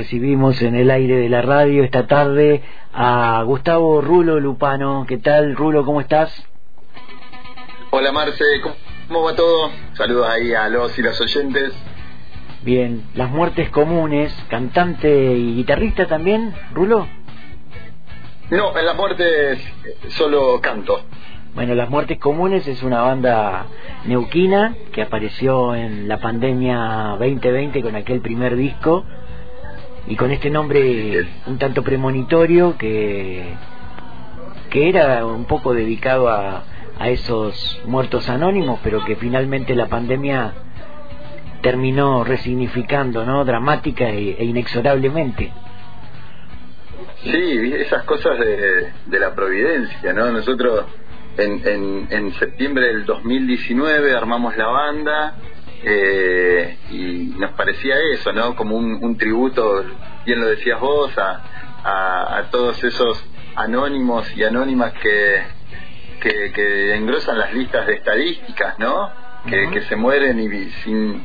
recibimos en el aire de la radio esta tarde a Gustavo Rulo Lupano. ¿Qué tal, Rulo? ¿Cómo estás? Hola, Marce. ¿Cómo va todo? Saludos ahí a los y las oyentes. Bien, las muertes comunes, cantante y guitarrista también, Rulo. No, en las muertes solo canto. Bueno, Las Muertes Comunes es una banda neuquina que apareció en la pandemia 2020 con aquel primer disco y con este nombre un tanto premonitorio que, que era un poco dedicado a, a esos muertos anónimos, pero que finalmente la pandemia terminó resignificando, ¿no? Dramática e, e inexorablemente. Sí, esas cosas de, de la providencia, ¿no? Nosotros en, en, en septiembre del 2019 armamos la banda eh, y nos parecía eso, ¿no? Como un, un tributo, bien lo decías vos, a, a, a, todos esos anónimos y anónimas que, que, que engrosan las listas de estadísticas, ¿no? Que, uh -huh. que se mueren y sin,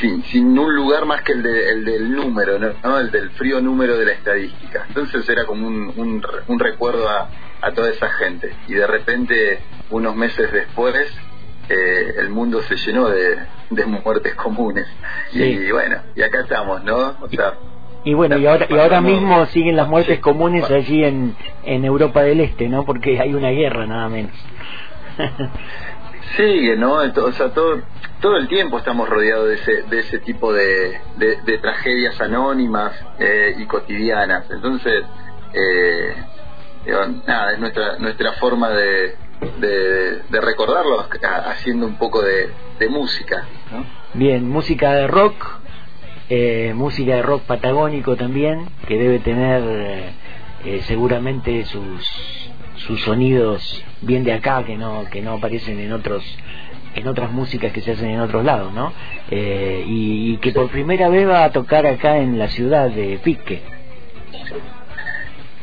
sin, sin un lugar más que el, de, el del número, ¿no? El del frío número de la estadística. Entonces era como un, un, un recuerdo a, a toda esa gente. Y de repente, unos meses después, eh, el mundo se llenó de, de muertes comunes. Sí. Y bueno, y acá estamos, ¿no? O sea, y bueno, y ahora, y ahora mismo siguen las muertes sí, comunes bueno. allí en, en Europa del Este, ¿no? Porque hay una guerra, nada menos. Sigue, ¿no? O sea, todo, todo el tiempo estamos rodeados de ese, de ese tipo de, de, de tragedias anónimas eh, y cotidianas. Entonces, eh, digo, nada, es nuestra, nuestra forma de, de, de recordarlo haciendo un poco de, de música. ¿no? Bien, música de rock, eh, música de rock patagónico también, que debe tener eh, seguramente sus, sus sonidos bien de acá, que no, que no aparecen en otros en otras músicas que se hacen en otros lados, ¿no? Eh, y, y, que por primera vez va a tocar acá en la ciudad de Pique.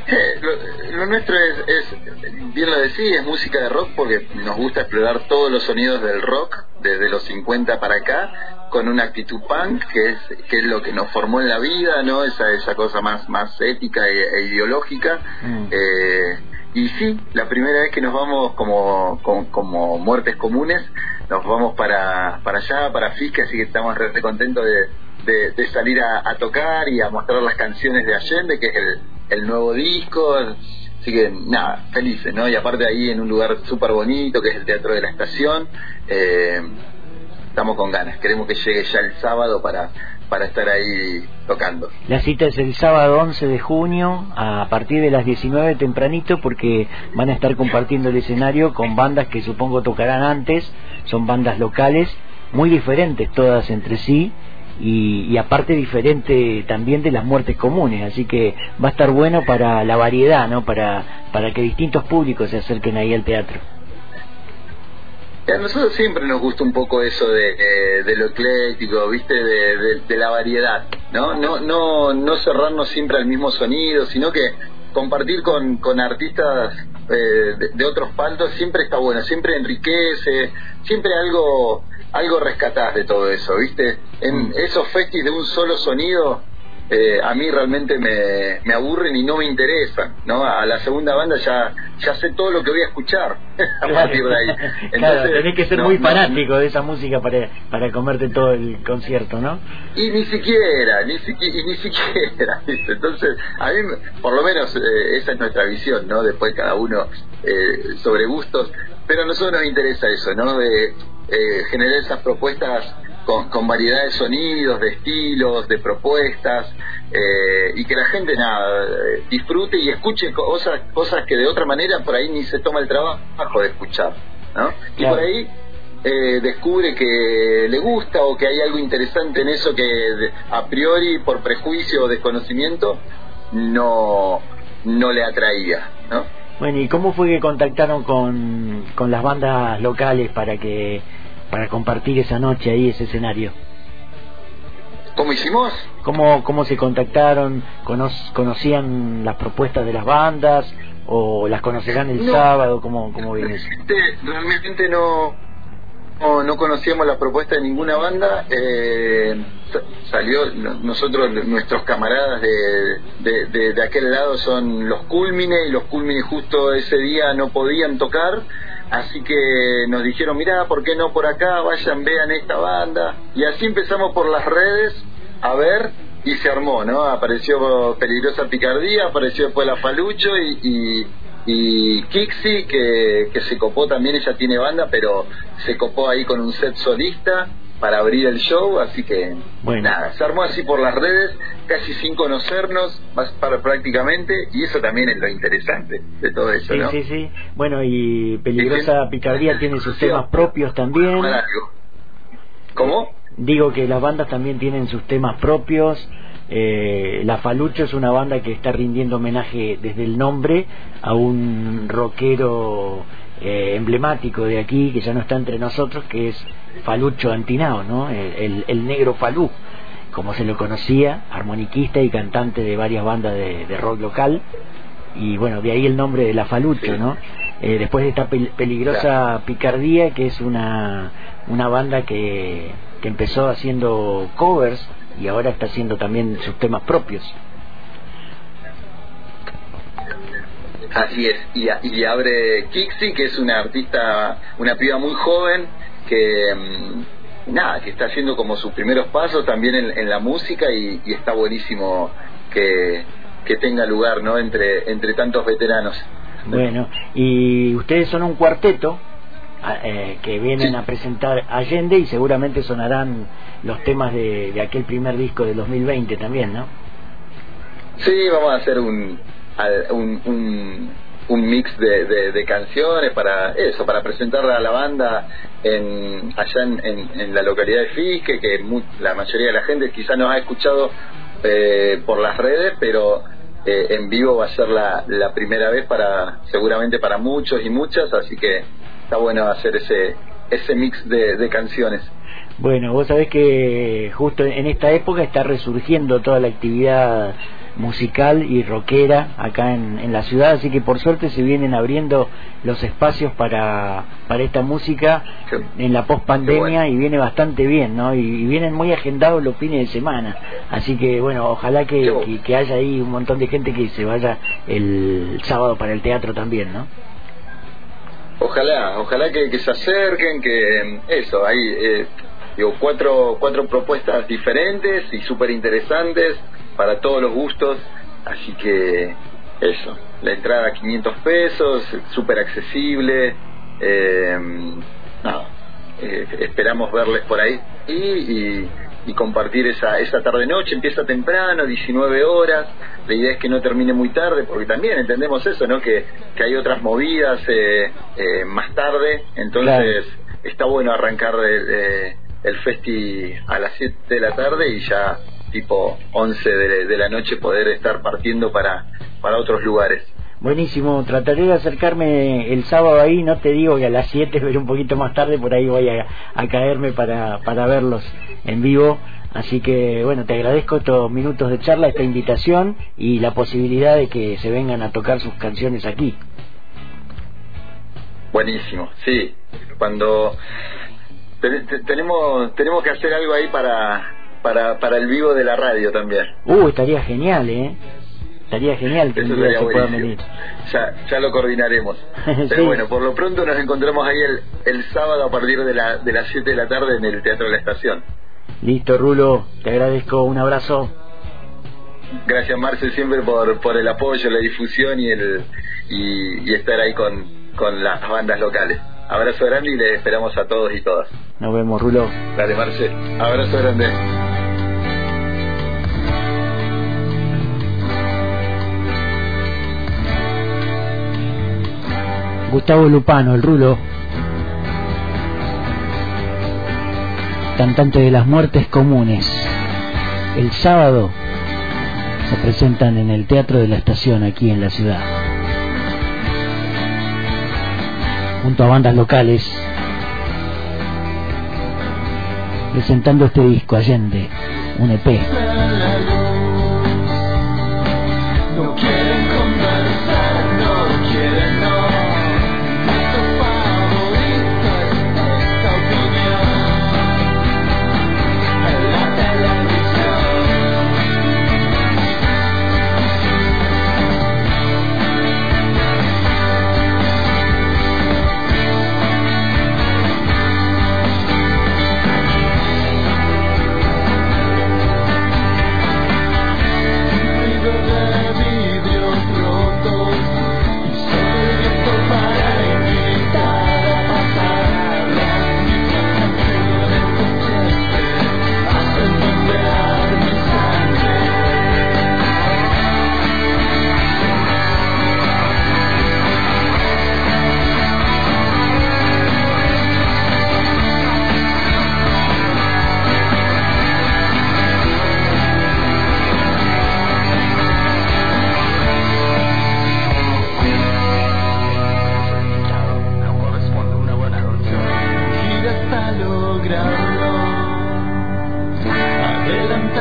Eh, lo, lo, nuestro es, es, bien lo decía, es música de rock porque nos gusta explorar todos los sonidos del rock desde los 50 para acá con una actitud punk que es que es lo que nos formó en la vida, ¿no? Esa esa cosa más más ética e, e ideológica. Mm. Eh, y sí, la primera vez que nos vamos como, como, como muertes comunes, nos vamos para, para allá, para Fisca, así que estamos re, re contentos de, de, de salir a, a, tocar y a mostrar las canciones de Allende, que es el, el nuevo disco. Así que nada, felices, ¿no? Y aparte ahí en un lugar súper bonito, que es el Teatro de la Estación, eh, estamos con ganas. Queremos que llegue ya el sábado para, para estar ahí tocando. La cita es el sábado 11 de junio a partir de las 19 tempranito porque van a estar compartiendo el escenario con bandas que supongo tocarán antes, son bandas locales muy diferentes todas entre sí y, y aparte diferente también de las muertes comunes, así que va a estar bueno para la variedad, ¿no? Para para que distintos públicos se acerquen ahí al teatro. A nosotros siempre nos gusta un poco eso de, de, de lo ecléctico, ¿viste? De, de, de, la variedad, ¿no? No, no, no cerrarnos siempre al mismo sonido, sino que compartir con, con artistas eh, de, otros paltos siempre está bueno, siempre enriquece, siempre algo algo rescatás de todo eso, ¿viste? En esos festis de un solo sonido eh, a mí realmente me, me aburren y no me interesan, ¿no? A la segunda banda ya ya sé todo lo que voy a escuchar a partir de ahí. Entonces, claro, tenés que ser no, muy fanático no, de esa música para, para comerte todo el concierto, ¿no? Y ni siquiera, ni, siquiera, y ni siquiera, ¿viste? Entonces, a mí, por lo menos, eh, esa es nuestra visión, ¿no? Después cada uno eh, sobre gustos, pero a nosotros nos interesa eso, ¿no? De eh, esas propuestas con, con, variedad de sonidos, de estilos, de propuestas, eh, y que la gente nada disfrute y escuche cosas, cosas que de otra manera por ahí ni se toma el trabajo de escuchar, ¿no? Y por ahí eh, descubre que le gusta o que hay algo interesante en eso que a priori por prejuicio o desconocimiento no no le atraía, ¿no? Bueno, ¿y cómo fue que contactaron con, con las bandas locales para que para compartir esa noche ahí, ese escenario? ¿Cómo hicimos? ¿Cómo, cómo se contactaron? ¿Cono ¿Conocían las propuestas de las bandas? ¿O las conocerán el no, sábado? ¿Cómo, cómo viene eso? Realmente no, no, no conocíamos la propuesta de ninguna banda. Eh, salió, nosotros, nuestros camaradas de, de, de, aquel lado son los Culmine y los Culmine justo ese día no podían tocar, así que nos dijeron, mira, ¿por qué no por acá? Vayan, vean esta banda. Y así empezamos por las redes a ver y se armó, ¿no? Apareció Peligrosa Picardía, apareció después La Falucho y, y, y Kixi, que, que se copó también, ella tiene banda, pero se copó ahí con un set solista para abrir el show, así que bueno. nada, se armó así por las redes, casi sin conocernos, más para prácticamente, y eso también es lo interesante de todo eso, sí, ¿no? Sí, sí, Bueno, y Peligrosa Picardía tiene sus temas propios también. ¿Cómo? Digo que las bandas también tienen sus temas propios. Eh, la Falucho es una banda que está rindiendo homenaje desde el nombre a un rockero eh, emblemático de aquí que ya no está entre nosotros, que es Falucho Antinao, ¿no? El, el, negro Falú, como se lo conocía, armoniquista y cantante de varias bandas de, rock local. Y bueno, de ahí el nombre de la Falucho, ¿no? Eh, después de esta peligrosa picardía, que es una, una banda que, que empezó haciendo covers y ahora está haciendo también sus temas propios. Así es, y, y abre Kixi, que es una artista, una piba muy joven, que mm, nada, que está haciendo como sus primeros pasos también en, la música y, está buenísimo que, que tenga lugar, ¿no? Entre, entre tantos veteranos. Bueno, y ustedes son un cuarteto eh, que vienen a presentar Allende y seguramente sonarán los temas de, de aquel primer disco de 2020 también, ¿no? Sí, vamos a hacer un, un, un, mix de, de, canciones para eso, para presentarla a la banda en, allá en, en, la localidad de Fisque, que la mayoría de la gente quizás nos ha escuchado eh, por las redes, pero eh, en vivo va a ser la, la primera vez para seguramente para muchos y muchas, así que está bueno hacer ese ese mix de, de canciones. Bueno, vos sabés que justo en esta época está resurgiendo toda la actividad musical y rockera acá en, la ciudad, así que por suerte se vienen abriendo los espacios para, para esta música en la post pandemia y viene bastante bien, ¿no? Y, vienen muy agendados los fines de semana, así que bueno, ojalá que, que, haya ahí un montón de gente que se vaya el sábado para el teatro también, ¿no? Ojalá, ojalá que, se acerquen, que eso, hay eh, digo, cuatro, cuatro propuestas diferentes y súper interesantes para todos los gustos, así que eso, la entrada a 500 pesos, súper accesible, eh, eh, esperamos verles por ahí y, y, compartir esa, esa tarde-noche, empieza temprano, 19 horas, la idea es que no termine muy tarde, porque también entendemos eso, ¿no? Que, que hay otras movidas eh, eh más tarde, entonces está bueno arrancar el festi a las 7 de la tarde y ya tipo 11 de, la noche poder estar partiendo para, para otros lugares. Buenísimo, trataré de acercarme el sábado ahí, no te digo que a las 7, pero un poquito más tarde, por ahí voy a, caerme para, para verlos en vivo. Así que bueno, te agradezco estos minutos de charla, esta invitación y la posibilidad de que se vengan a tocar sus canciones aquí. Buenísimo, sí. Cuando tenemos tenemos que hacer algo ahí para para, para el vivo de la radio también. Uh, estaría genial, ¿eh? Estaría genial que venir. Ya, ya lo coordinaremos. Pero bueno, por lo pronto nos encontramos ahí el, el sábado a partir de, la, de las 7 de la tarde en el Teatro de la Estación. Listo, Rulo. Te agradezco. Un abrazo. Gracias, Marcel, siempre por, por el apoyo, la difusión y, el, y, y estar ahí con, con las bandas locales. Abrazo grande y le esperamos a todos y todas. Nos vemos, Rulo. Dale, Marce. Abrazo grande. Gustavo Lupano, el Rulo, cantante de las muertes comunes. El sábado se presentan en el Teatro de la Estación aquí en la ciudad. junto a bandas locales, presentando este disco Allende, un EP.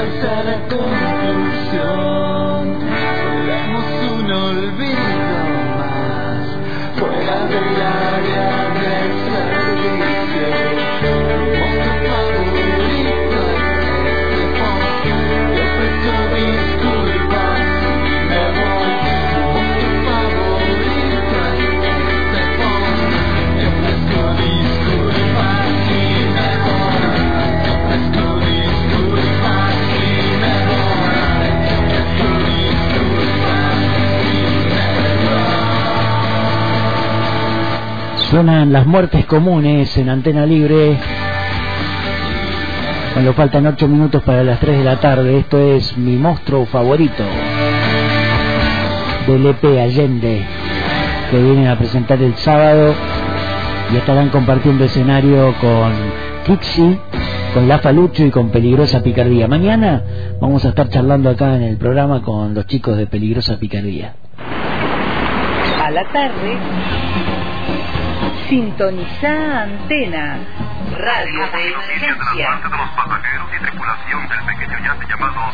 I said it could Suenan las muertes comunes en antena libre. Cuando faltan 8 minutos para las 3 de la tarde, esto es mi monstruo favorito del EP Allende, que vienen a presentar el sábado y estarán compartiendo escenario con Kixi, con La Falucho y con Peligrosa Picardía. Mañana vamos a estar charlando acá en el programa con los chicos de Peligrosa Picardía. A la tarde Sintoniza antena. Radio de emergencia.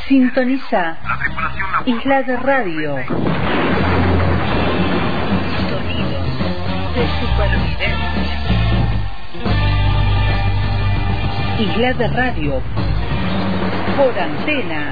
Sintoniza. Isla de radio. Sonidos de supervivencia. Isla de radio. Por antena.